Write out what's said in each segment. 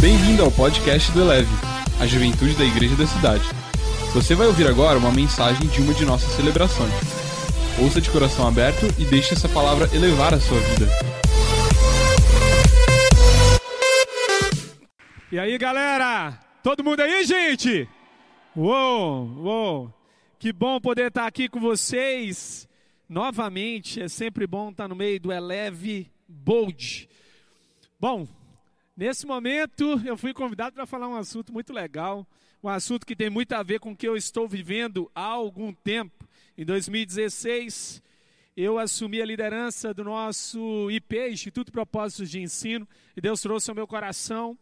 Bem-vindo ao podcast do Eleve, a juventude da igreja da cidade. Você vai ouvir agora uma mensagem de uma de nossas celebrações. Ouça de coração aberto e deixe essa palavra elevar a sua vida. E aí, galera? Todo mundo aí, gente? Uou, uou. Que bom poder estar aqui com vocês novamente. É sempre bom estar no meio do Eleve Bold. Bom, nesse momento eu fui convidado para falar um assunto muito legal, um assunto que tem muito a ver com o que eu estou vivendo há algum tempo. Em 2016, eu assumi a liderança do nosso IP, Instituto Propósitos de Ensino, e Deus trouxe ao meu coração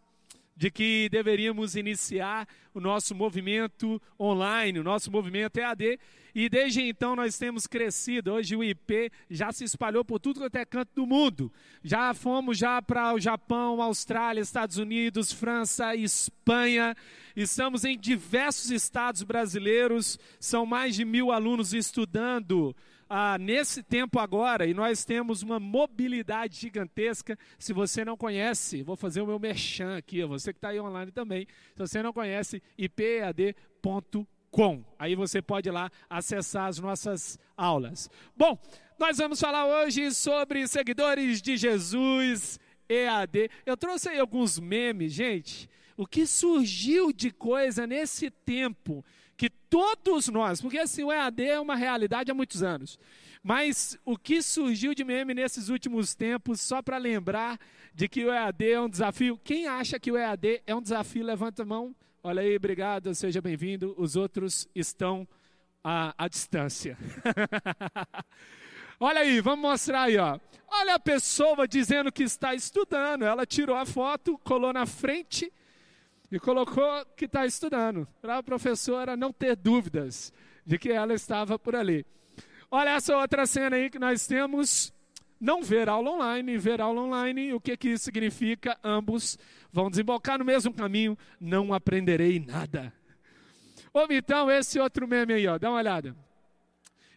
de que deveríamos iniciar o nosso movimento online, o nosso movimento EAD, e desde então nós temos crescido. Hoje o IP já se espalhou por tudo quanto é canto do mundo. Já fomos já para o Japão, Austrália, Estados Unidos, França, Espanha. Estamos em diversos estados brasileiros. São mais de mil alunos estudando ah, nesse tempo agora, e nós temos uma mobilidade gigantesca. Se você não conhece, vou fazer o meu merchan aqui, você que está aí online também. Se você não conhece, ipad.com. Aí você pode ir lá acessar as nossas aulas. Bom, nós vamos falar hoje sobre seguidores de Jesus EAD. Eu trouxe aí alguns memes, gente. O que surgiu de coisa nesse tempo que todos nós, porque assim, o EAD é uma realidade há muitos anos, mas o que surgiu de meme nesses últimos tempos, só para lembrar de que o EAD é um desafio. Quem acha que o EAD é um desafio, levanta a mão. Olha aí, obrigado, seja bem-vindo. Os outros estão à, à distância. Olha aí, vamos mostrar aí, ó. Olha a pessoa dizendo que está estudando. Ela tirou a foto, colou na frente e colocou que está estudando, para a professora não ter dúvidas de que ela estava por ali. Olha essa outra cena aí que nós temos. Não ver aula online, ver aula online, o que, que isso significa? Ambos vão desembocar no mesmo caminho, não aprenderei nada. Ouve então esse outro meme aí, ó, dá uma olhada.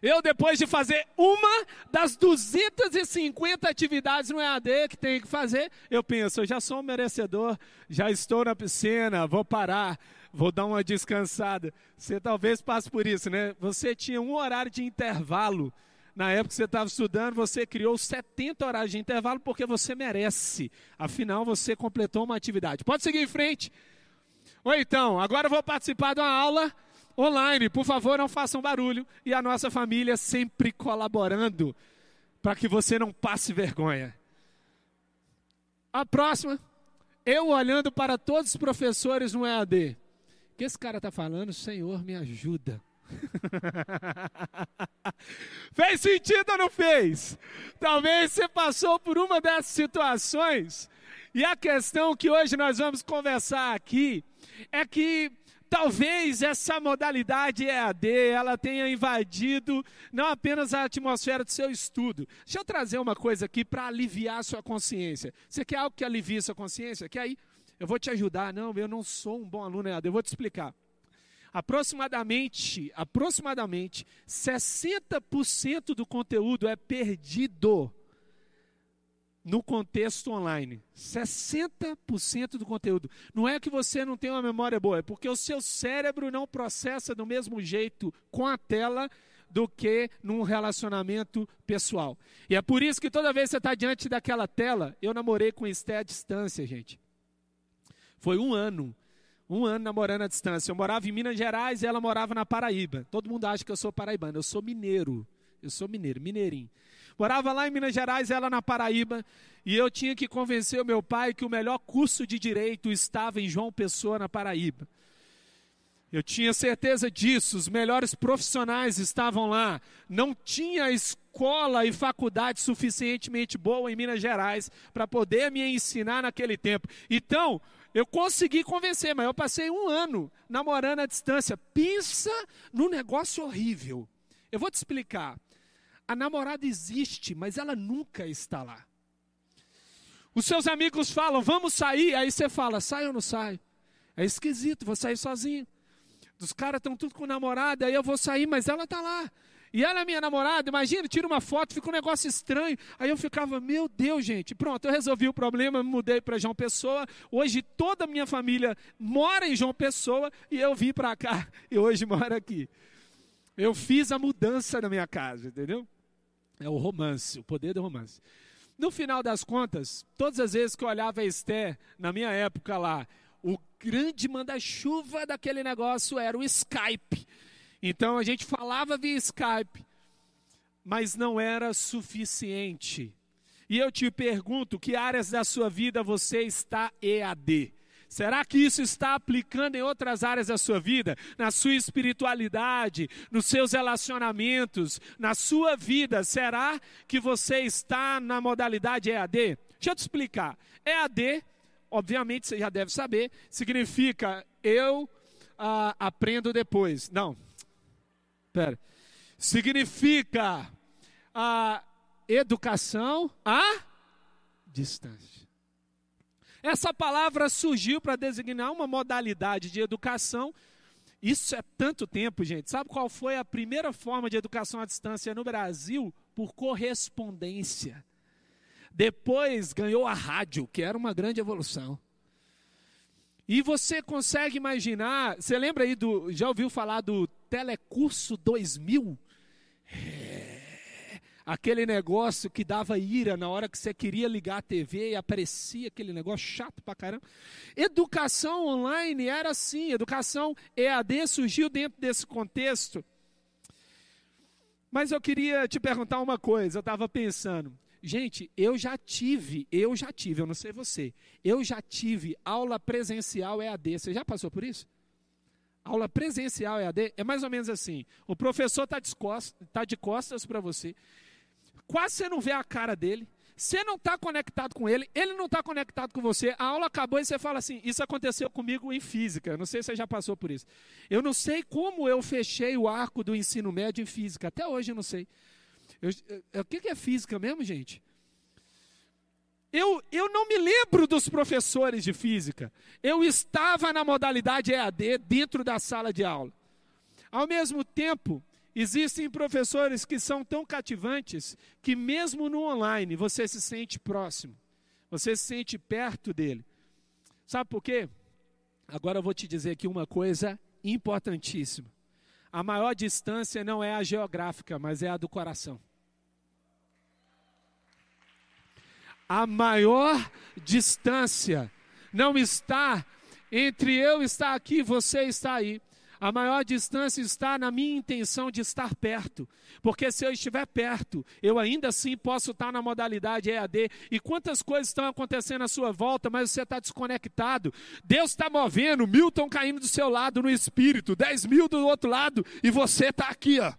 Eu, depois de fazer uma das 250 atividades no EAD que tem que fazer, eu penso, eu já sou um merecedor, já estou na piscina, vou parar, vou dar uma descansada. Você talvez passe por isso, né? Você tinha um horário de intervalo. Na época que você estava estudando, você criou 70 horários de intervalo porque você merece. Afinal, você completou uma atividade. Pode seguir em frente. Ou então, agora eu vou participar de uma aula online. Por favor, não façam barulho. E a nossa família sempre colaborando para que você não passe vergonha. A próxima, eu olhando para todos os professores no EAD. O que esse cara está falando? Senhor, me ajuda. fez sentido ou não fez? Talvez você passou por uma dessas situações. E a questão que hoje nós vamos conversar aqui é que Talvez essa modalidade EAD ela tenha invadido não apenas a atmosfera do seu estudo. Deixa eu trazer uma coisa aqui para aliviar a sua consciência. Você quer algo que alivie a sua consciência? Quer aí? Eu vou te ajudar. Não, eu não sou um bom aluno EAD. Eu vou te explicar. Aproximadamente, aproximadamente 60% do conteúdo é perdido no contexto online. 60% do conteúdo. Não é que você não tem uma memória boa, é porque o seu cérebro não processa do mesmo jeito com a tela do que num relacionamento pessoal. E é por isso que toda vez que você está diante daquela tela, eu namorei com Esté à distância, gente. Foi um ano. Um ano namorando à distância. Eu morava em Minas Gerais e ela morava na Paraíba. Todo mundo acha que eu sou paraibano. Eu sou mineiro. Eu sou mineiro, mineirinho. Morava lá em Minas Gerais, ela na Paraíba, e eu tinha que convencer o meu pai que o melhor curso de direito estava em João Pessoa, na Paraíba. Eu tinha certeza disso, os melhores profissionais estavam lá. Não tinha escola e faculdade suficientemente boa em Minas Gerais para poder me ensinar naquele tempo. Então, eu consegui convencer, mas eu passei um ano namorando à distância. Pensa num negócio horrível. Eu vou te explicar. A namorada existe, mas ela nunca está lá. Os seus amigos falam, vamos sair, aí você fala, sai ou não sai? É esquisito, vou sair sozinho. Os caras estão tudo com namorada, aí eu vou sair, mas ela está lá. E ela é minha namorada, imagina, tira uma foto, fica um negócio estranho. Aí eu ficava, meu Deus, gente, pronto, eu resolvi o problema, me mudei para João Pessoa. Hoje toda a minha família mora em João Pessoa e eu vim para cá e hoje moro aqui. Eu fiz a mudança na minha casa, entendeu? É o romance, o poder do romance. No final das contas, todas as vezes que eu olhava a Esther, na minha época lá, o grande manda-chuva daquele negócio era o Skype. Então a gente falava via Skype, mas não era suficiente. E eu te pergunto: que áreas da sua vida você está EAD? Será que isso está aplicando em outras áreas da sua vida? Na sua espiritualidade, nos seus relacionamentos, na sua vida? Será que você está na modalidade EAD? Deixa eu te explicar. EAD, obviamente você já deve saber, significa eu ah, aprendo depois. Não, Pera. Significa a educação à distância. Essa palavra surgiu para designar uma modalidade de educação. Isso é tanto tempo, gente. Sabe qual foi a primeira forma de educação à distância no Brasil? Por correspondência. Depois ganhou a rádio, que era uma grande evolução. E você consegue imaginar, você lembra aí do, já ouviu falar do Telecurso 2000? É, aquele negócio que dava ira na hora que você queria ligar a TV e aparecia aquele negócio chato pra caramba. Educação online era assim, educação EAD surgiu dentro desse contexto. Mas eu queria te perguntar uma coisa, eu estava pensando, Gente, eu já tive, eu já tive, eu não sei você, eu já tive aula presencial EAD. Você já passou por isso? Aula presencial EAD é mais ou menos assim: o professor está de costas, tá costas para você, quase você não vê a cara dele, você não está conectado com ele, ele não está conectado com você, a aula acabou e você fala assim: Isso aconteceu comigo em física. Não sei se você já passou por isso. Eu não sei como eu fechei o arco do ensino médio em física, até hoje eu não sei. O que é física mesmo, gente? Eu, eu não me lembro dos professores de física. Eu estava na modalidade EAD dentro da sala de aula. Ao mesmo tempo, existem professores que são tão cativantes que, mesmo no online, você se sente próximo, você se sente perto dele. Sabe por quê? Agora eu vou te dizer aqui uma coisa importantíssima. A maior distância não é a geográfica, mas é a do coração. A maior distância não está entre eu estar aqui e você estar aí. A maior distância está na minha intenção de estar perto. Porque se eu estiver perto, eu ainda assim posso estar na modalidade EAD. E quantas coisas estão acontecendo à sua volta, mas você está desconectado. Deus está movendo, mil estão caindo do seu lado no espírito, dez mil do outro lado, e você está aqui, ó.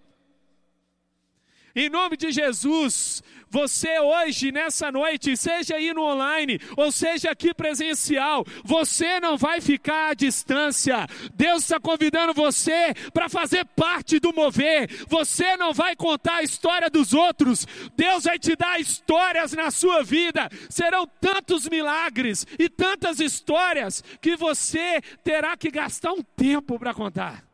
Em nome de Jesus, você hoje, nessa noite, seja aí no online, ou seja aqui presencial, você não vai ficar à distância. Deus está convidando você para fazer parte do mover. Você não vai contar a história dos outros. Deus vai te dar histórias na sua vida. Serão tantos milagres e tantas histórias que você terá que gastar um tempo para contar.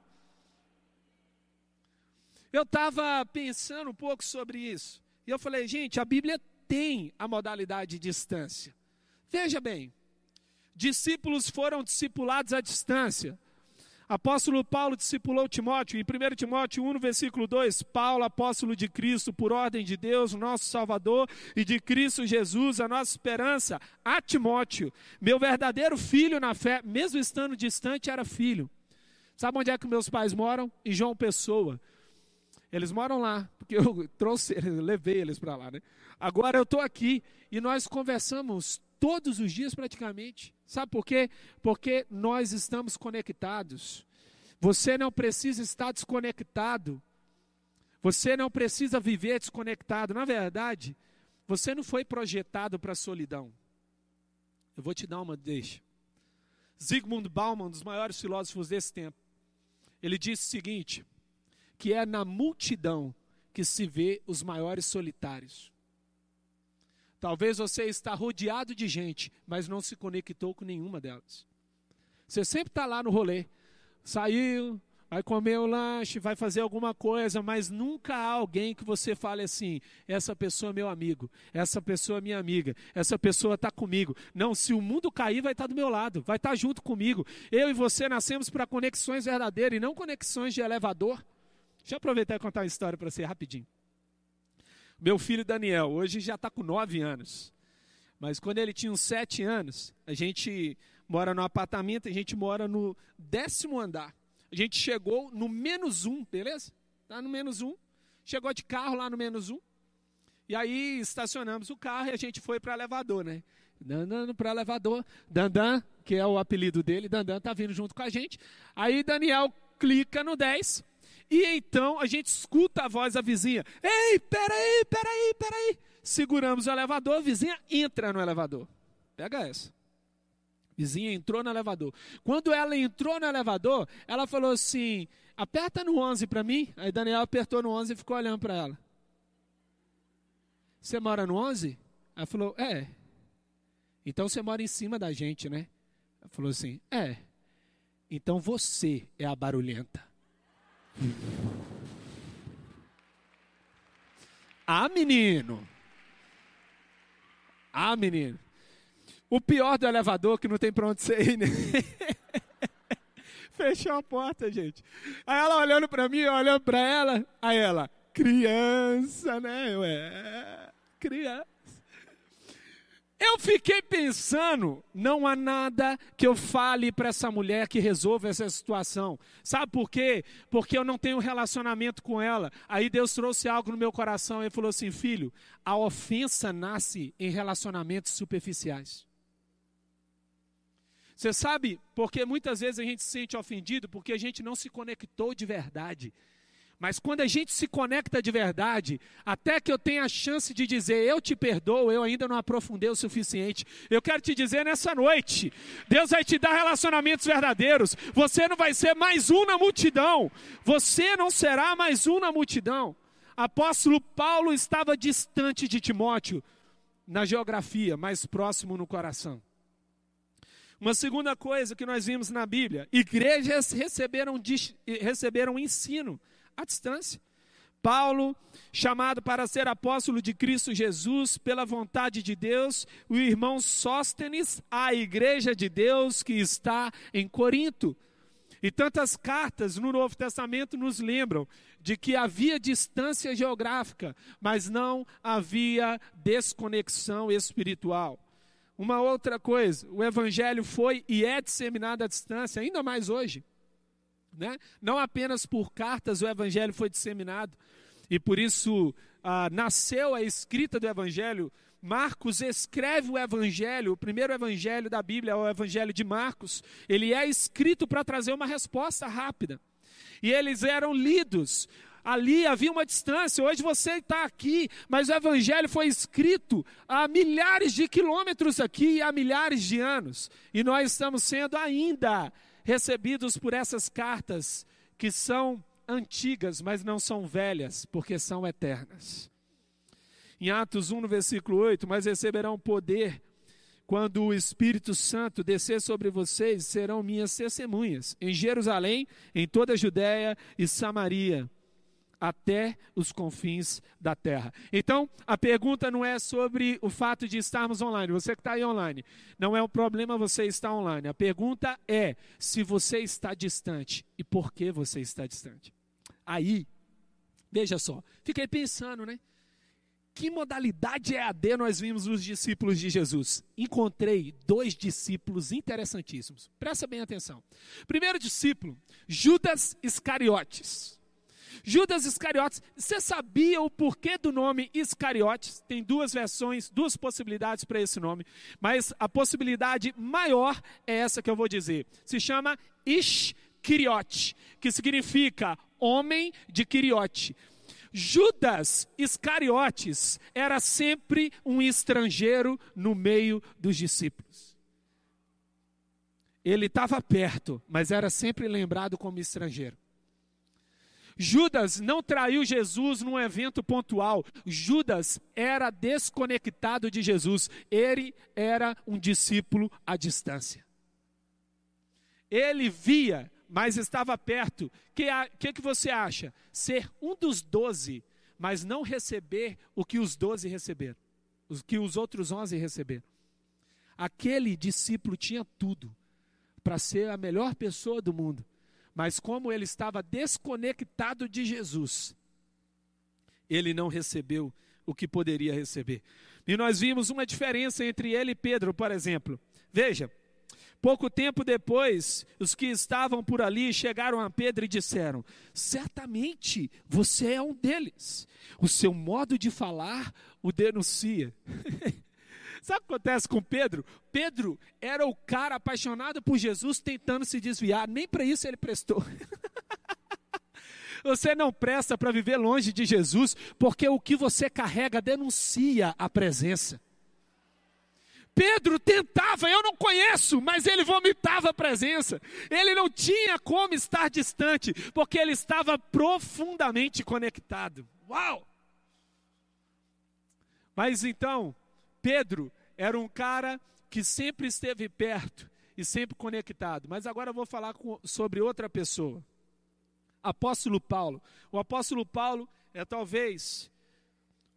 Eu estava pensando um pouco sobre isso. E eu falei, gente, a Bíblia tem a modalidade de distância. Veja bem, discípulos foram discipulados à distância. Apóstolo Paulo discipulou Timóteo, em 1 Timóteo 1, versículo 2, Paulo, apóstolo de Cristo, por ordem de Deus, nosso Salvador, e de Cristo Jesus, a nossa esperança, a Timóteo, meu verdadeiro filho na fé, mesmo estando distante, era filho. Sabe onde é que meus pais moram? Em João Pessoa. Eles moram lá, porque eu trouxe, levei eles para lá, né? Agora eu estou aqui e nós conversamos todos os dias praticamente. Sabe por quê? Porque nós estamos conectados. Você não precisa estar desconectado. Você não precisa viver desconectado. Na verdade, você não foi projetado para a solidão. Eu vou te dar uma deixa. Zygmunt Bauman, um dos maiores filósofos desse tempo, ele disse o seguinte: que é na multidão que se vê os maiores solitários. Talvez você está rodeado de gente, mas não se conectou com nenhuma delas. Você sempre está lá no rolê. Saiu, vai comer o lanche, vai fazer alguma coisa, mas nunca há alguém que você fale assim: essa pessoa é meu amigo, essa pessoa é minha amiga, essa pessoa está comigo. Não, se o mundo cair, vai estar tá do meu lado, vai estar tá junto comigo. Eu e você nascemos para conexões verdadeiras e não conexões de elevador. Deixa eu aproveitar e contar uma história para você rapidinho. Meu filho Daniel, hoje já está com nove anos. Mas quando ele tinha uns sete anos, a gente mora no apartamento, a gente mora no décimo andar. A gente chegou no menos um, beleza? Tá no menos um. Chegou de carro lá no menos um. E aí estacionamos o carro e a gente foi para elevador, né? Dandan para elevador. Dandan, que é o apelido dele, Dandan tá vindo junto com a gente. Aí Daniel clica no 10. E então a gente escuta a voz da vizinha. Ei, peraí, peraí, peraí. Seguramos o elevador, a vizinha entra no elevador. Pega essa vizinha entrou no elevador. Quando ela entrou no elevador, ela falou assim: aperta no 11 para mim. Aí Daniel apertou no 11 e ficou olhando para ela. Você mora no 11? Ela falou: é. Então você mora em cima da gente, né? Ela falou assim: é. Então você é a barulhenta. Ah, menino. Ah, menino. O pior do elevador que não tem pra onde você ir, né? Fechou a porta, gente. Aí ela olhando pra mim, olhando pra ela, aí ela, criança, né? Ué, criança. Eu fiquei pensando, não há nada que eu fale para essa mulher que resolva essa situação. Sabe por quê? Porque eu não tenho relacionamento com ela. Aí Deus trouxe algo no meu coração e falou assim: filho, a ofensa nasce em relacionamentos superficiais. Você sabe, porque muitas vezes a gente se sente ofendido porque a gente não se conectou de verdade. Mas quando a gente se conecta de verdade, até que eu tenha a chance de dizer eu te perdoo, eu ainda não aprofundei o suficiente. Eu quero te dizer nessa noite: Deus vai te dar relacionamentos verdadeiros. Você não vai ser mais um na multidão. Você não será mais um na multidão. Apóstolo Paulo estava distante de Timóteo na geografia, mais próximo no coração. Uma segunda coisa que nós vimos na Bíblia: igrejas receberam, receberam ensino à distância. Paulo, chamado para ser apóstolo de Cristo Jesus pela vontade de Deus, o irmão Sóstenes, a igreja de Deus que está em Corinto. E tantas cartas no Novo Testamento nos lembram de que havia distância geográfica, mas não havia desconexão espiritual. Uma outra coisa, o evangelho foi e é disseminado à distância, ainda mais hoje. Né? Não apenas por cartas o evangelho foi disseminado, e por isso ah, nasceu a escrita do evangelho. Marcos escreve o evangelho, o primeiro evangelho da Bíblia é o evangelho de Marcos. Ele é escrito para trazer uma resposta rápida. E eles eram lidos ali havia uma distância. Hoje você está aqui, mas o Evangelho foi escrito há milhares de quilômetros aqui, há milhares de anos. E nós estamos sendo ainda recebidos por essas cartas que são antigas, mas não são velhas, porque são eternas. Em Atos 1, no versículo 8: Mas receberão poder quando o Espírito Santo descer sobre vocês, serão minhas testemunhas em Jerusalém, em toda a Judéia e Samaria até os confins da terra. Então, a pergunta não é sobre o fato de estarmos online. Você que está aí online, não é um problema você estar online. A pergunta é se você está distante e por que você está distante. Aí, veja só, fiquei pensando, né? Que modalidade EAD nós vimos nos discípulos de Jesus? Encontrei dois discípulos interessantíssimos. Presta bem atenção. Primeiro discípulo, Judas Iscariotes. Judas Iscariotes, você sabia o porquê do nome Iscariotes? Tem duas versões, duas possibilidades para esse nome, mas a possibilidade maior é essa que eu vou dizer. Se chama Iscariote, que significa homem de Quiriote. Judas Iscariotes era sempre um estrangeiro no meio dos discípulos. Ele estava perto, mas era sempre lembrado como estrangeiro. Judas não traiu Jesus num evento pontual. Judas era desconectado de Jesus. Ele era um discípulo à distância. Ele via mas estava perto. O que, que, que você acha? Ser um dos doze, mas não receber o que os doze receberam, o que os outros onze receberam. Aquele discípulo tinha tudo para ser a melhor pessoa do mundo, mas como ele estava desconectado de Jesus, ele não recebeu o que poderia receber. E nós vimos uma diferença entre ele e Pedro, por exemplo. Veja, Pouco tempo depois, os que estavam por ali chegaram a Pedro e disseram: Certamente você é um deles. O seu modo de falar o denuncia. Sabe o que acontece com Pedro? Pedro era o cara apaixonado por Jesus tentando se desviar, nem para isso ele prestou. Você não presta para viver longe de Jesus, porque o que você carrega denuncia a presença. Pedro tentava, eu não conheço, mas ele vomitava a presença. Ele não tinha como estar distante, porque ele estava profundamente conectado. Uau! Mas então, Pedro era um cara que sempre esteve perto e sempre conectado. Mas agora eu vou falar com, sobre outra pessoa. Apóstolo Paulo. O apóstolo Paulo é talvez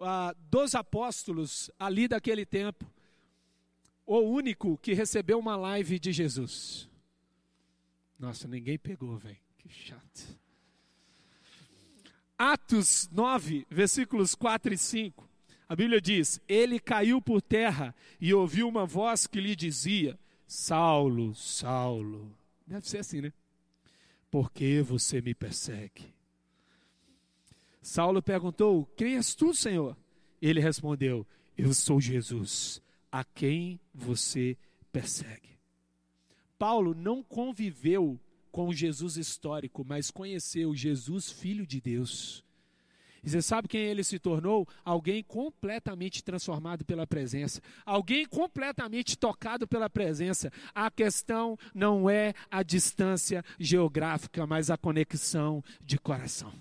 ah, dos apóstolos ali daquele tempo o único que recebeu uma live de Jesus. Nossa, ninguém pegou, velho. Que chato. Atos 9, versículos 4 e 5. A Bíblia diz: Ele caiu por terra e ouviu uma voz que lhe dizia: Saulo, Saulo. Deve ser assim, né? Por que você me persegue? Saulo perguntou: Quem és tu, Senhor? Ele respondeu: Eu sou Jesus, a quem você persegue. Paulo não conviveu com o Jesus histórico, mas conheceu Jesus, filho de Deus. E você sabe quem ele se tornou? Alguém completamente transformado pela presença, alguém completamente tocado pela presença. A questão não é a distância geográfica, mas a conexão de coração.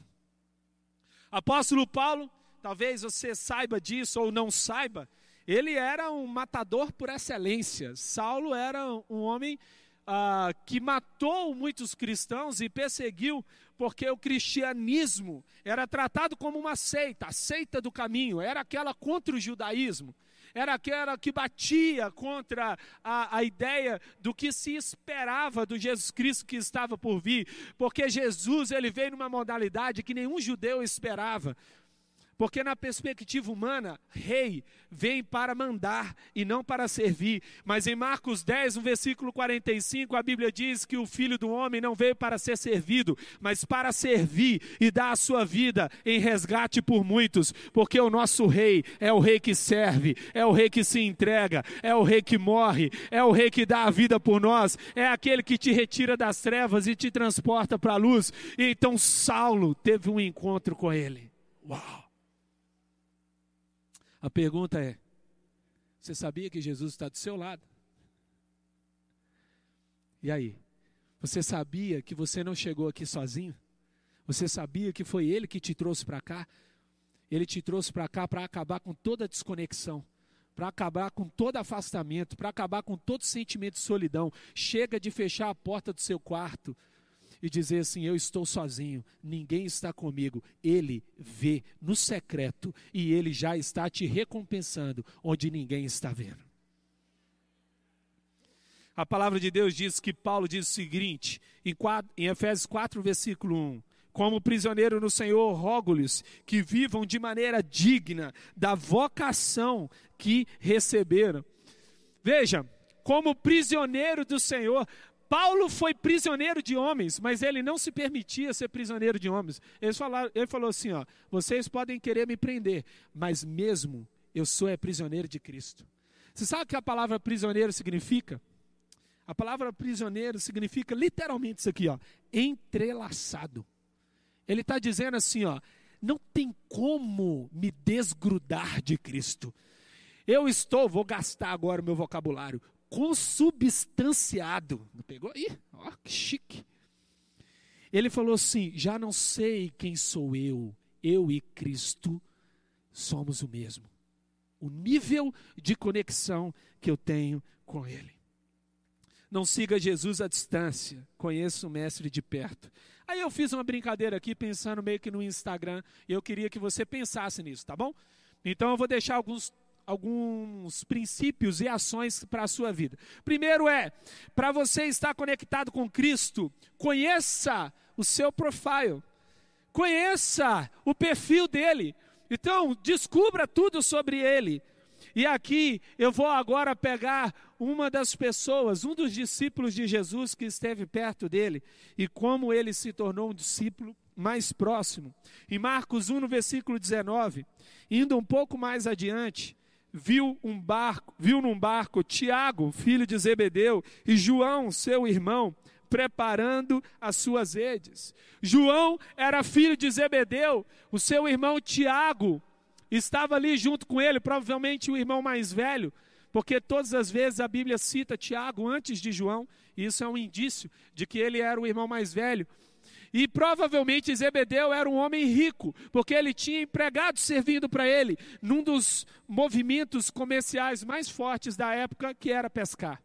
Apóstolo Paulo, talvez você saiba disso ou não saiba, ele era um matador por excelência. Saulo era um homem ah, que matou muitos cristãos e perseguiu, porque o cristianismo era tratado como uma seita, a seita do caminho, era aquela contra o judaísmo era aquela que batia contra a, a, ideia do que se esperava do Jesus Cristo que estava por vir, porque Jesus ele veio numa modalidade que nenhum judeu esperava. Porque na perspectiva humana, rei vem para mandar e não para servir. Mas em Marcos 10, no versículo 45, a Bíblia diz que o filho do homem não veio para ser servido, mas para servir e dar a sua vida em resgate por muitos. Porque o nosso rei é o rei que serve, é o rei que se entrega, é o rei que morre, é o rei que dá a vida por nós, é aquele que te retira das trevas e te transporta para a luz. E então Saulo teve um encontro com ele. Uau! A pergunta é: você sabia que Jesus está do seu lado? E aí? Você sabia que você não chegou aqui sozinho? Você sabia que foi Ele que te trouxe para cá? Ele te trouxe para cá para acabar com toda desconexão, para acabar com todo afastamento, para acabar com todo sentimento de solidão. Chega de fechar a porta do seu quarto, e dizer assim: Eu estou sozinho, ninguém está comigo. Ele vê no secreto e ele já está te recompensando onde ninguém está vendo. A palavra de Deus diz que Paulo diz o seguinte, em, 4, em Efésios 4, versículo 1. Como prisioneiro no Senhor, rogo-lhes que vivam de maneira digna da vocação que receberam. Veja, como prisioneiro do Senhor, Paulo foi prisioneiro de homens, mas ele não se permitia ser prisioneiro de homens. Ele, falou assim: ó, vocês podem querer me prender, mas mesmo eu sou é prisioneiro de Cristo. Você sabe o que a palavra prisioneiro significa? A palavra prisioneiro significa literalmente isso aqui, ó, entrelaçado. Ele está dizendo assim, ó, não tem como me desgrudar de Cristo. Eu estou, vou gastar agora o meu vocabulário, consubstanciado. Não pegou aí? Ó, que chique. Ele falou assim: já não sei quem sou eu, eu e Cristo somos o mesmo. O nível de conexão que eu tenho com Ele. Não siga Jesus à distância, conheça o Mestre de perto. Aí eu fiz uma brincadeira aqui, pensando meio que no Instagram, e eu queria que você pensasse nisso, tá bom? Então eu vou deixar alguns alguns princípios e ações para a sua vida. Primeiro é, para você estar conectado com Cristo, conheça o seu profile. Conheça o perfil dele. Então, descubra tudo sobre ele. E aqui eu vou agora pegar uma das pessoas, um dos discípulos de Jesus que esteve perto dele e como ele se tornou um discípulo mais próximo. Em Marcos 1, no versículo 19, indo um pouco mais adiante, viu um barco, viu num barco Tiago, filho de Zebedeu, e João, seu irmão, preparando as suas redes. João era filho de Zebedeu, o seu irmão Tiago estava ali junto com ele, provavelmente o irmão mais velho, porque todas as vezes a Bíblia cita Tiago antes de João, e isso é um indício de que ele era o irmão mais velho. E provavelmente Zebedeu era um homem rico, porque ele tinha empregados servindo para ele, num dos movimentos comerciais mais fortes da época, que era pescar.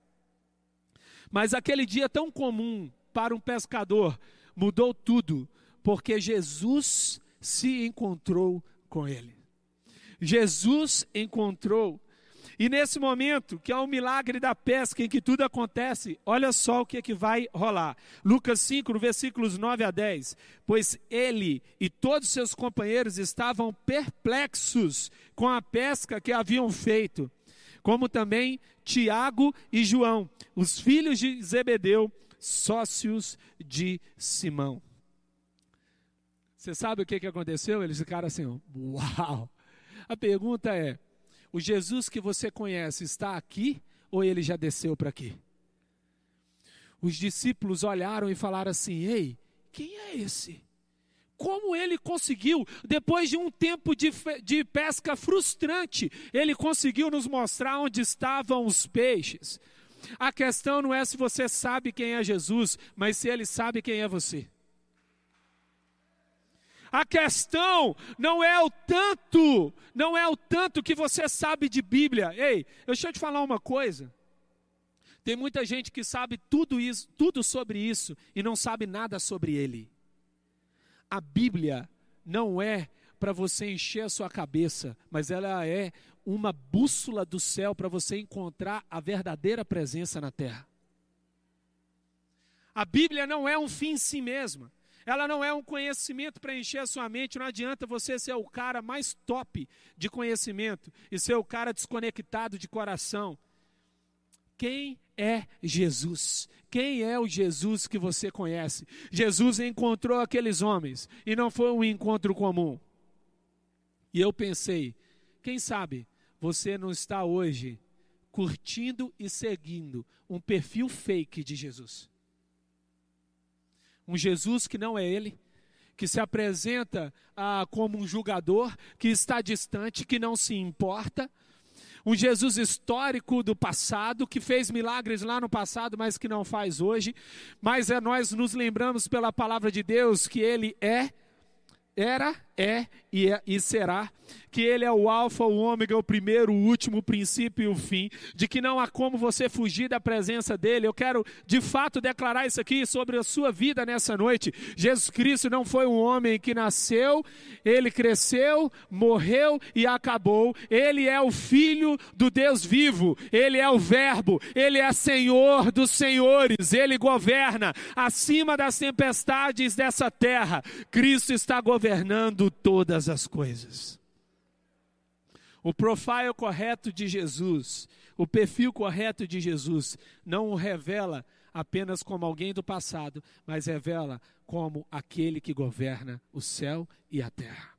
Mas aquele dia tão comum para um pescador mudou tudo, porque Jesus se encontrou com ele. Jesus encontrou e nesse momento, que é o milagre da pesca em que tudo acontece, olha só o que, é que vai rolar. Lucas 5, no versículos 9 a 10. Pois ele e todos seus companheiros estavam perplexos com a pesca que haviam feito, como também Tiago e João, os filhos de Zebedeu, sócios de Simão. Você sabe o que, que aconteceu? Eles ficaram assim, uau! A pergunta é: o Jesus que você conhece está aqui ou ele já desceu para aqui? Os discípulos olharam e falaram assim: Ei, quem é esse? Como ele conseguiu, depois de um tempo de, de pesca frustrante, ele conseguiu nos mostrar onde estavam os peixes. A questão não é se você sabe quem é Jesus, mas se ele sabe quem é você. A questão não é o tanto, não é o tanto que você sabe de Bíblia. Ei, deixa eu te falar uma coisa. Tem muita gente que sabe tudo isso, tudo sobre isso e não sabe nada sobre ele. A Bíblia não é para você encher a sua cabeça, mas ela é uma bússola do céu para você encontrar a verdadeira presença na terra. A Bíblia não é um fim em si mesma. Ela não é um conhecimento para encher a sua mente. Não adianta você ser o cara mais top de conhecimento e ser o cara desconectado de coração. Quem é Jesus? Quem é o Jesus que você conhece? Jesus encontrou aqueles homens e não foi um encontro comum. E eu pensei, quem sabe você não está hoje curtindo e seguindo um perfil fake de Jesus? Um Jesus que não é ele, que se apresenta ah, como um julgador, que está distante, que não se importa. Um Jesus histórico do passado, que fez milagres lá no passado, mas que não faz hoje. Mas é, nós nos lembramos pela palavra de Deus que ele é, era, é e, é, e será que Ele é o Alfa, o Ômega, o primeiro, o último, o princípio e o fim, de que não há como você fugir da presença dEle. Eu quero de fato declarar isso aqui sobre a sua vida nessa noite. Jesus Cristo não foi um homem que nasceu, ele cresceu, morreu e acabou. Ele é o Filho do Deus vivo, ele é o Verbo, ele é Senhor dos senhores, ele governa acima das tempestades dessa terra. Cristo está governando todas as coisas. O profile correto de Jesus, o perfil correto de Jesus, não o revela apenas como alguém do passado, mas revela como aquele que governa o céu e a terra.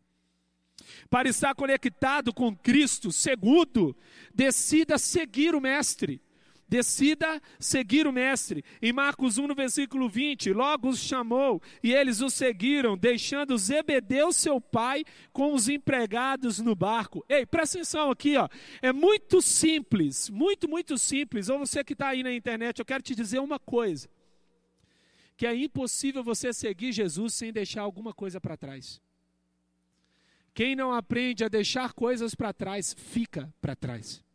Para estar conectado com Cristo, segundo, decida seguir o Mestre. Decida seguir o Mestre. Em Marcos 1, no versículo 20, logo os chamou e eles o seguiram, deixando Zebedeu, seu pai, com os empregados no barco. Ei, presta atenção aqui, ó. É muito simples, muito, muito simples. Ou você que está aí na internet, eu quero te dizer uma coisa: que é impossível você seguir Jesus sem deixar alguma coisa para trás. Quem não aprende a deixar coisas para trás, fica para trás.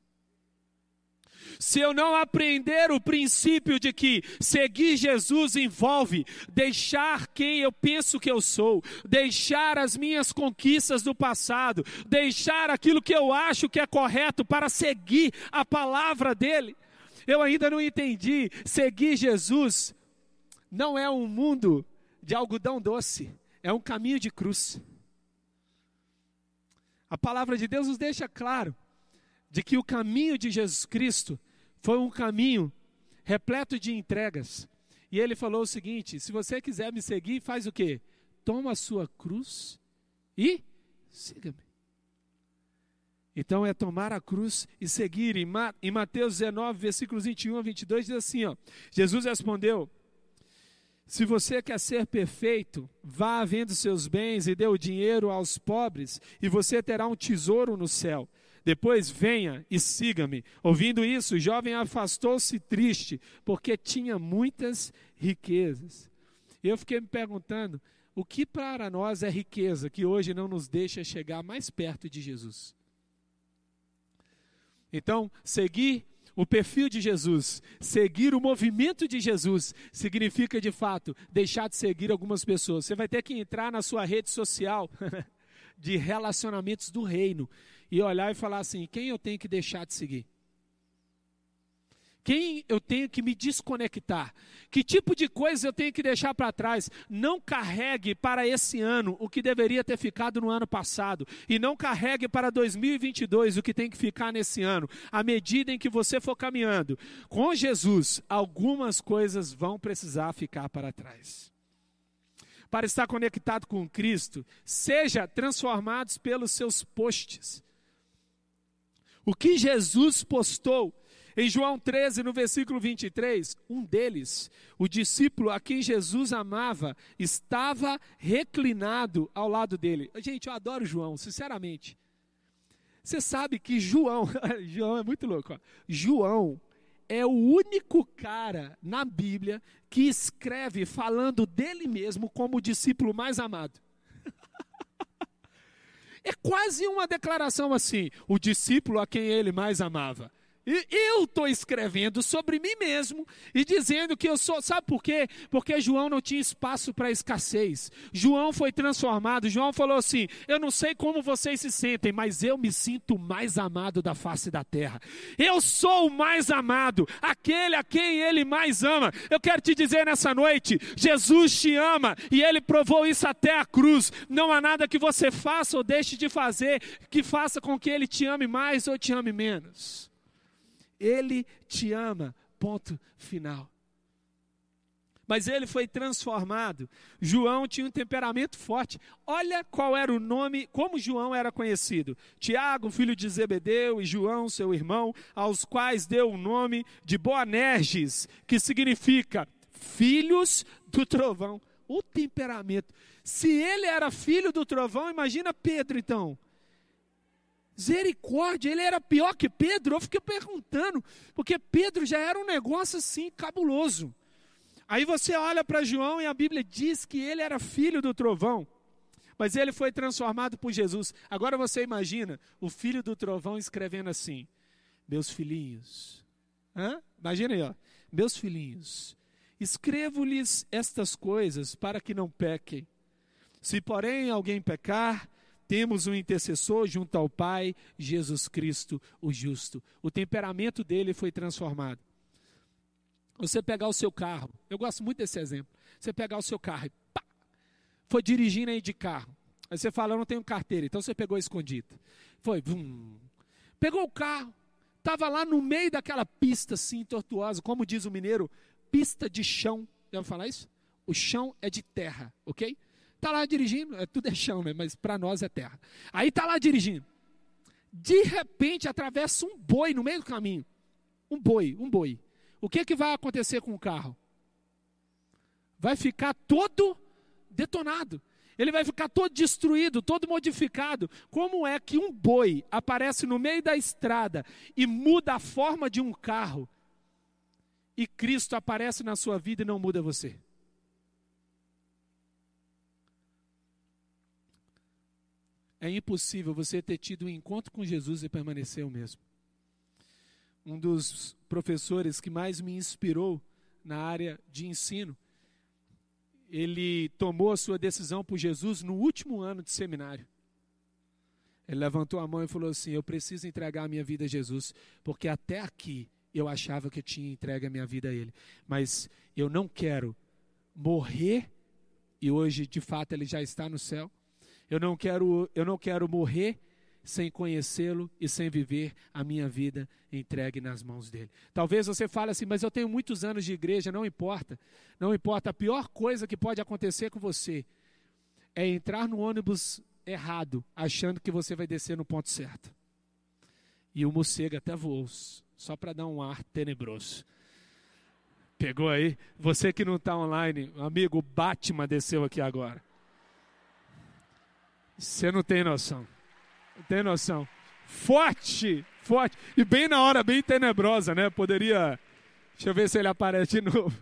Se eu não aprender o princípio de que seguir Jesus envolve deixar quem eu penso que eu sou, deixar as minhas conquistas do passado, deixar aquilo que eu acho que é correto para seguir a palavra dele, eu ainda não entendi. Seguir Jesus não é um mundo de algodão doce, é um caminho de cruz. A palavra de Deus nos deixa claro de que o caminho de Jesus Cristo foi um caminho repleto de entregas. E ele falou o seguinte: se você quiser me seguir, faz o quê? Toma a sua cruz e siga-me. Então é tomar a cruz e seguir. Em Mateus 19, versículos 21 a 22, diz assim: ó, Jesus respondeu: Se você quer ser perfeito, vá vendo seus bens e dê o dinheiro aos pobres, e você terá um tesouro no céu. Depois venha e siga-me. Ouvindo isso, o jovem afastou-se triste, porque tinha muitas riquezas. Eu fiquei me perguntando: o que para nós é riqueza que hoje não nos deixa chegar mais perto de Jesus? Então, seguir o perfil de Jesus, seguir o movimento de Jesus, significa de fato deixar de seguir algumas pessoas. Você vai ter que entrar na sua rede social de relacionamentos do reino e olhar e falar assim: quem eu tenho que deixar de seguir? Quem eu tenho que me desconectar? Que tipo de coisa eu tenho que deixar para trás? Não carregue para esse ano o que deveria ter ficado no ano passado. E não carregue para 2022 o que tem que ficar nesse ano. À medida em que você for caminhando com Jesus, algumas coisas vão precisar ficar para trás para estar conectado com Cristo, seja transformados pelos seus posts. O que Jesus postou em João 13, no versículo 23, um deles, o discípulo a quem Jesus amava, estava reclinado ao lado dele. Gente, eu adoro João, sinceramente. Você sabe que João, João é muito louco, ó. João é o único cara na Bíblia que escreve falando dele mesmo como o discípulo mais amado. É quase uma declaração assim: o discípulo a quem ele mais amava. E eu estou escrevendo sobre mim mesmo e dizendo que eu sou. Sabe por quê? Porque João não tinha espaço para escassez. João foi transformado. João falou assim: Eu não sei como vocês se sentem, mas eu me sinto mais amado da face da terra. Eu sou o mais amado, aquele a quem ele mais ama. Eu quero te dizer nessa noite: Jesus te ama e ele provou isso até a cruz. Não há nada que você faça ou deixe de fazer que faça com que ele te ame mais ou te ame menos. Ele te ama. Ponto final. Mas ele foi transformado. João tinha um temperamento forte. Olha qual era o nome, como João era conhecido: Tiago, filho de Zebedeu, e João, seu irmão, aos quais deu o nome de Boanerges, que significa filhos do trovão. O temperamento. Se ele era filho do trovão, imagina Pedro então. Misericórdia, ele era pior que Pedro. Eu fiquei perguntando, porque Pedro já era um negócio assim cabuloso. Aí você olha para João e a Bíblia diz que ele era filho do trovão, mas ele foi transformado por Jesus. Agora você imagina o filho do trovão escrevendo assim: Meus filhinhos, Hã? imagina aí, ó. meus filhinhos, escrevo-lhes estas coisas para que não pequem. Se porém alguém pecar, temos um intercessor junto ao Pai, Jesus Cristo, o justo. O temperamento dele foi transformado. Você pegar o seu carro, eu gosto muito desse exemplo. Você pegar o seu carro e pá, foi dirigindo aí de carro. Aí você fala, eu não tenho carteira, então você pegou escondido. Foi, vum, pegou o carro, estava lá no meio daquela pista assim, tortuosa, como diz o mineiro, pista de chão. Vou falar isso? O chão é de terra, ok? Está lá dirigindo, é, tudo é chão, né? mas para nós é terra. Aí está lá dirigindo. De repente atravessa um boi no meio do caminho. Um boi, um boi. O que, que vai acontecer com o carro? Vai ficar todo detonado. Ele vai ficar todo destruído, todo modificado. Como é que um boi aparece no meio da estrada e muda a forma de um carro? E Cristo aparece na sua vida e não muda você? É impossível você ter tido um encontro com Jesus e permanecer o mesmo. um dos professores que mais me inspirou na área de ensino, ele tomou a sua decisão por Jesus no último ano de seminário. Ele levantou a mão e falou assim: Eu preciso entregar a minha vida a Jesus, porque até aqui eu achava que eu tinha entregue a minha vida a Ele, mas eu não quero morrer, e hoje de fato Ele já está no céu. Eu não quero, eu não quero morrer sem conhecê-lo e sem viver a minha vida entregue nas mãos dele. Talvez você fale assim, mas eu tenho muitos anos de igreja, não importa. Não importa, a pior coisa que pode acontecer com você é entrar no ônibus errado, achando que você vai descer no ponto certo. E o morcego até voou, só para dar um ar tenebroso. Pegou aí? Você que não está online, amigo, Batman desceu aqui agora. Você não tem noção. Tem noção. Forte, forte. E bem na hora, bem tenebrosa, né? Poderia. Deixa eu ver se ele aparece de novo.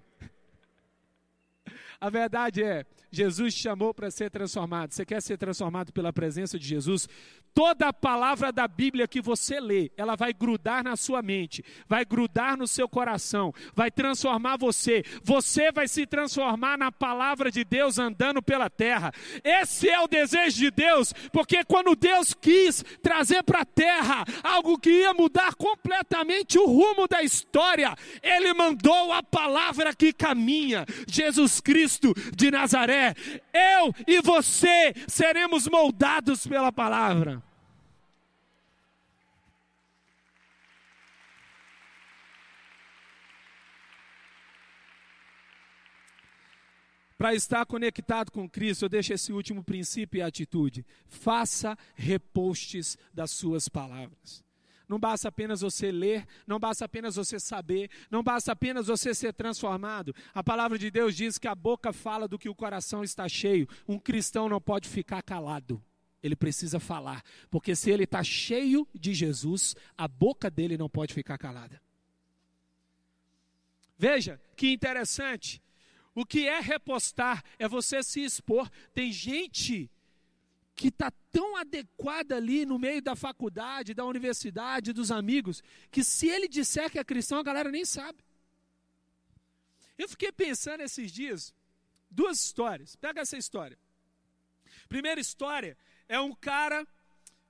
A verdade é, Jesus chamou para ser transformado. Você quer ser transformado pela presença de Jesus? Toda a palavra da Bíblia que você lê, ela vai grudar na sua mente, vai grudar no seu coração, vai transformar você. Você vai se transformar na palavra de Deus andando pela terra. Esse é o desejo de Deus, porque quando Deus quis trazer para a terra algo que ia mudar completamente o rumo da história, Ele mandou a palavra que caminha, Jesus Cristo de Nazaré. Eu e você seremos moldados pela palavra. Para estar conectado com Cristo, eu deixo esse último princípio e atitude. Faça repostes das suas palavras. Não basta apenas você ler, não basta apenas você saber, não basta apenas você ser transformado. A palavra de Deus diz que a boca fala do que o coração está cheio. Um cristão não pode ficar calado. Ele precisa falar, porque se ele está cheio de Jesus, a boca dele não pode ficar calada. Veja que interessante. O que é repostar é você se expor. Tem gente que está tão adequada ali no meio da faculdade, da universidade, dos amigos, que se ele disser que é cristão, a galera nem sabe. Eu fiquei pensando esses dias, duas histórias. Pega essa história. Primeira história é um cara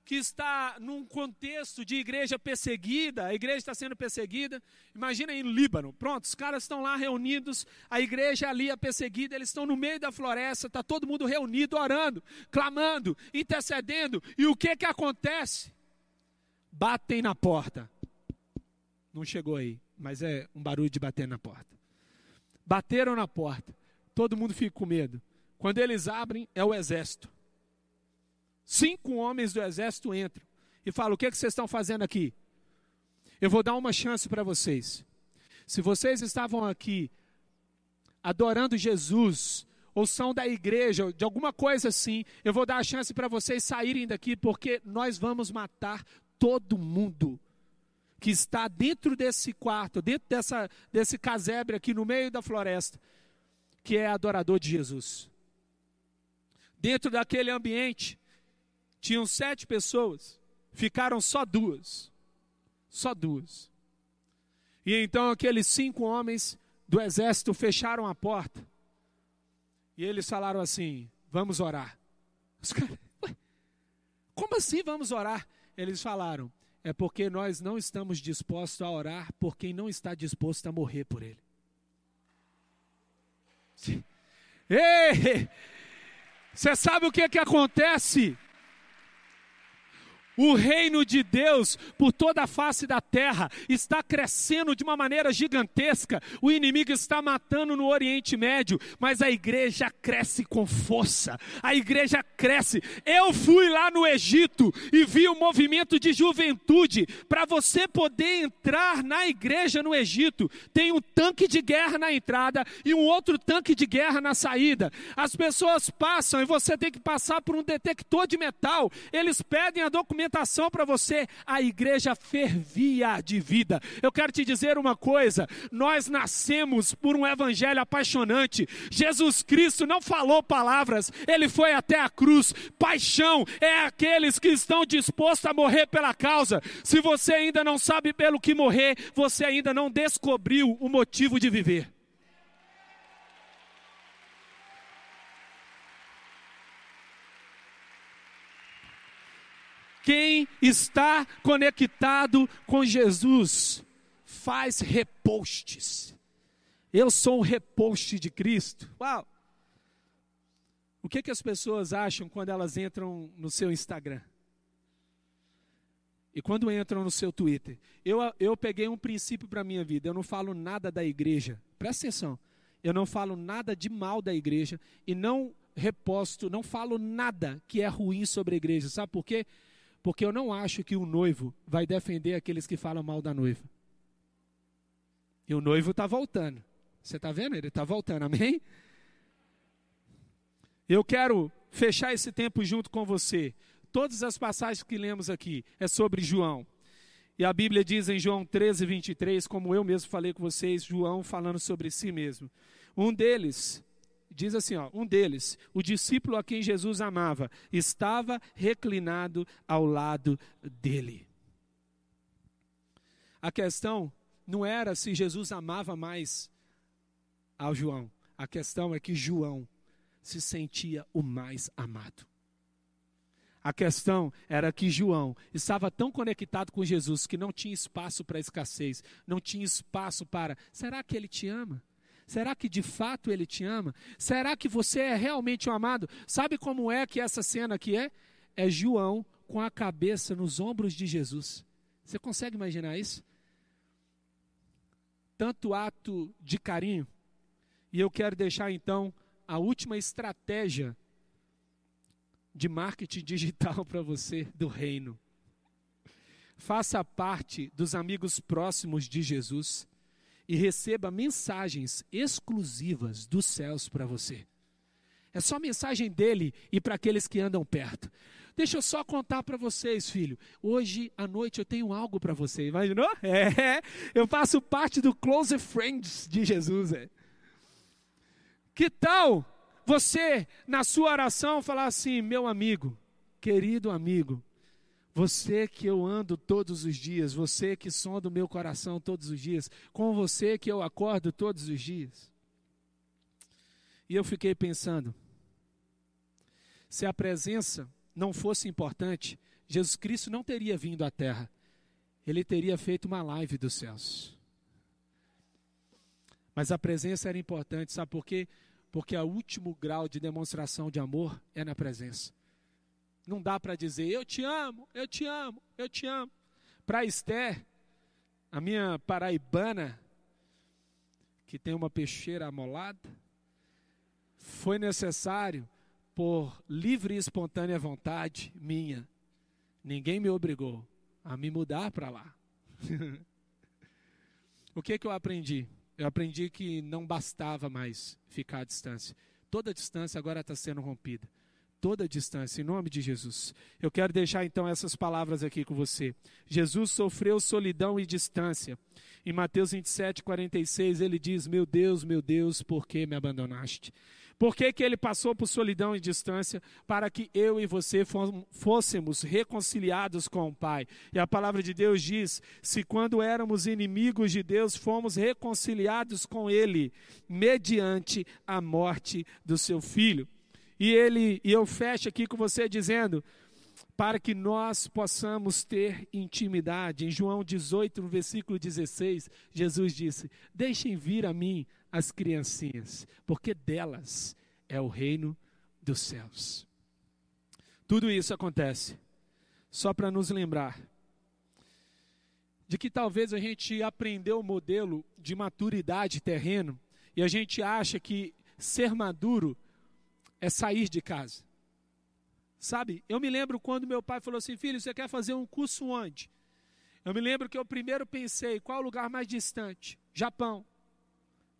que está num contexto de igreja perseguida, a igreja está sendo perseguida. Imagina no Líbano, pronto, os caras estão lá reunidos, a igreja ali é perseguida, eles estão no meio da floresta, está todo mundo reunido, orando, clamando, intercedendo, e o que que acontece? Batem na porta. Não chegou aí, mas é um barulho de bater na porta. Bateram na porta, todo mundo fica com medo. Quando eles abrem, é o exército. Cinco homens do exército entram e falam: O que, é que vocês estão fazendo aqui? Eu vou dar uma chance para vocês. Se vocês estavam aqui adorando Jesus, ou são da igreja, de alguma coisa assim, eu vou dar a chance para vocês saírem daqui, porque nós vamos matar todo mundo que está dentro desse quarto, dentro dessa, desse casebre aqui no meio da floresta, que é adorador de Jesus. Dentro daquele ambiente, tinham sete pessoas, ficaram só duas. Só duas. E então aqueles cinco homens do exército fecharam a porta. E eles falaram assim: Vamos orar. Os caras, como assim vamos orar? Eles falaram: É porque nós não estamos dispostos a orar por quem não está disposto a morrer por ele. Ei! Você sabe o que, que acontece? O reino de Deus por toda a face da terra está crescendo de uma maneira gigantesca. O inimigo está matando no Oriente Médio, mas a igreja cresce com força. A igreja cresce. Eu fui lá no Egito e vi o um movimento de juventude. Para você poder entrar na igreja no Egito, tem um tanque de guerra na entrada e um outro tanque de guerra na saída. As pessoas passam e você tem que passar por um detector de metal. Eles pedem a documentação para você, a igreja fervia de vida. Eu quero te dizer uma coisa: nós nascemos por um evangelho apaixonante. Jesus Cristo não falou palavras, ele foi até a cruz. Paixão é aqueles que estão dispostos a morrer pela causa. Se você ainda não sabe pelo que morrer, você ainda não descobriu o motivo de viver. Quem está conectado com Jesus faz repostes. Eu sou um reposte de Cristo. Uau! O que, que as pessoas acham quando elas entram no seu Instagram? E quando entram no seu Twitter? Eu, eu peguei um princípio para a minha vida. Eu não falo nada da igreja. Presta atenção. Eu não falo nada de mal da igreja e não reposto, não falo nada que é ruim sobre a igreja. Sabe por quê? Porque eu não acho que o noivo vai defender aqueles que falam mal da noiva. E o noivo está voltando. Você está vendo? Ele está voltando, amém? Eu quero fechar esse tempo junto com você. Todas as passagens que lemos aqui é sobre João. E a Bíblia diz em João 13, 23, como eu mesmo falei com vocês, João falando sobre si mesmo. Um deles diz assim, ó, um deles, o discípulo a quem Jesus amava, estava reclinado ao lado dele. A questão não era se Jesus amava mais ao João. A questão é que João se sentia o mais amado. A questão era que João estava tão conectado com Jesus que não tinha espaço para escassez, não tinha espaço para, será que ele te ama? Será que de fato ele te ama? Será que você é realmente um amado? Sabe como é que essa cena aqui é? É João com a cabeça nos ombros de Jesus. Você consegue imaginar isso? Tanto ato de carinho. E eu quero deixar então a última estratégia de marketing digital para você do reino. Faça parte dos amigos próximos de Jesus e receba mensagens exclusivas dos céus para você. É só mensagem dele e para aqueles que andam perto. Deixa eu só contar para vocês, filho. Hoje à noite eu tenho algo para você. Imaginou? É, eu faço parte do Close Friends de Jesus. É. Que tal você, na sua oração, falar assim: meu amigo, querido amigo, você que eu ando todos os dias, você que sonda o meu coração todos os dias, com você que eu acordo todos os dias. E eu fiquei pensando, se a presença não fosse importante, Jesus Cristo não teria vindo à terra. Ele teria feito uma live dos céus. Mas a presença era importante, sabe por quê? Porque o último grau de demonstração de amor é na presença. Não dá para dizer, eu te amo, eu te amo, eu te amo. Para Esther, a minha paraibana, que tem uma peixeira amolada, foi necessário, por livre e espontânea vontade minha, ninguém me obrigou a me mudar para lá. o que, que eu aprendi? Eu aprendi que não bastava mais ficar à distância. Toda a distância agora está sendo rompida toda a distância, em nome de Jesus. Eu quero deixar então essas palavras aqui com você. Jesus sofreu solidão e distância. Em Mateus 27, 46, ele diz: Meu Deus, meu Deus, por que me abandonaste? Por que, que ele passou por solidão e distância? Para que eu e você fôssemos reconciliados com o Pai. E a palavra de Deus diz: se quando éramos inimigos de Deus, fomos reconciliados com Ele, mediante a morte do seu filho. E ele e eu fecho aqui com você dizendo para que nós possamos ter intimidade. Em João 18, no versículo 16, Jesus disse: Deixem vir a mim as criancinhas, porque delas é o reino dos céus. Tudo isso acontece só para nos lembrar de que talvez a gente aprendeu o modelo de maturidade terreno e a gente acha que ser maduro é sair de casa. Sabe, eu me lembro quando meu pai falou assim: filho, você quer fazer um curso onde? Eu me lembro que eu primeiro pensei: qual o lugar mais distante? Japão.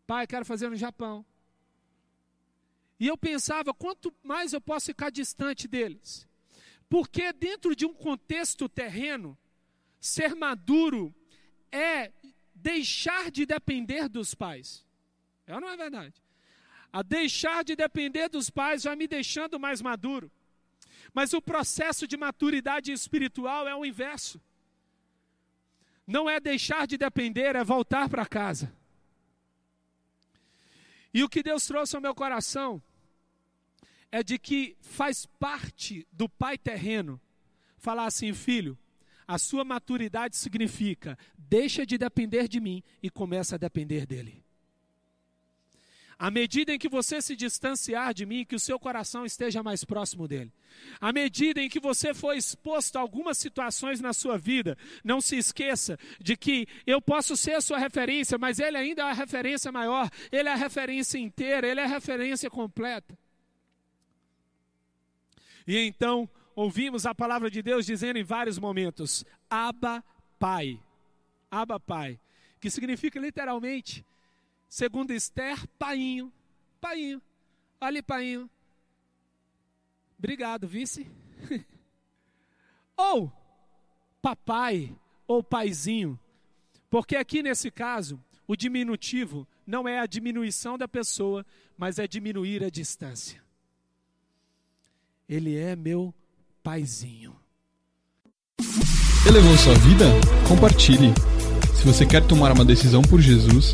Pai, quero fazer no Japão. E eu pensava: quanto mais eu posso ficar distante deles? Porque dentro de um contexto terreno, ser maduro é deixar de depender dos pais. É ou não é verdade? A deixar de depender dos pais vai me deixando mais maduro. Mas o processo de maturidade espiritual é o inverso. Não é deixar de depender, é voltar para casa. E o que Deus trouxe ao meu coração é de que faz parte do pai terreno falar assim, filho, a sua maturidade significa deixa de depender de mim e começa a depender dele. À medida em que você se distanciar de mim, que o seu coração esteja mais próximo dele. À medida em que você for exposto a algumas situações na sua vida, não se esqueça de que eu posso ser sua referência, mas ele ainda é a referência maior, ele é a referência inteira, ele é a referência completa. E então, ouvimos a palavra de Deus dizendo em vários momentos: Abba, Pai. Abba, Pai. Que significa literalmente Segundo Esther, painho. Painho. Ali, painho. Obrigado, vice. ou papai ou paizinho. Porque aqui nesse caso, o diminutivo não é a diminuição da pessoa, mas é diminuir a distância. Ele é meu paizinho. Elevou sua vida? Compartilhe. Se você quer tomar uma decisão por Jesus,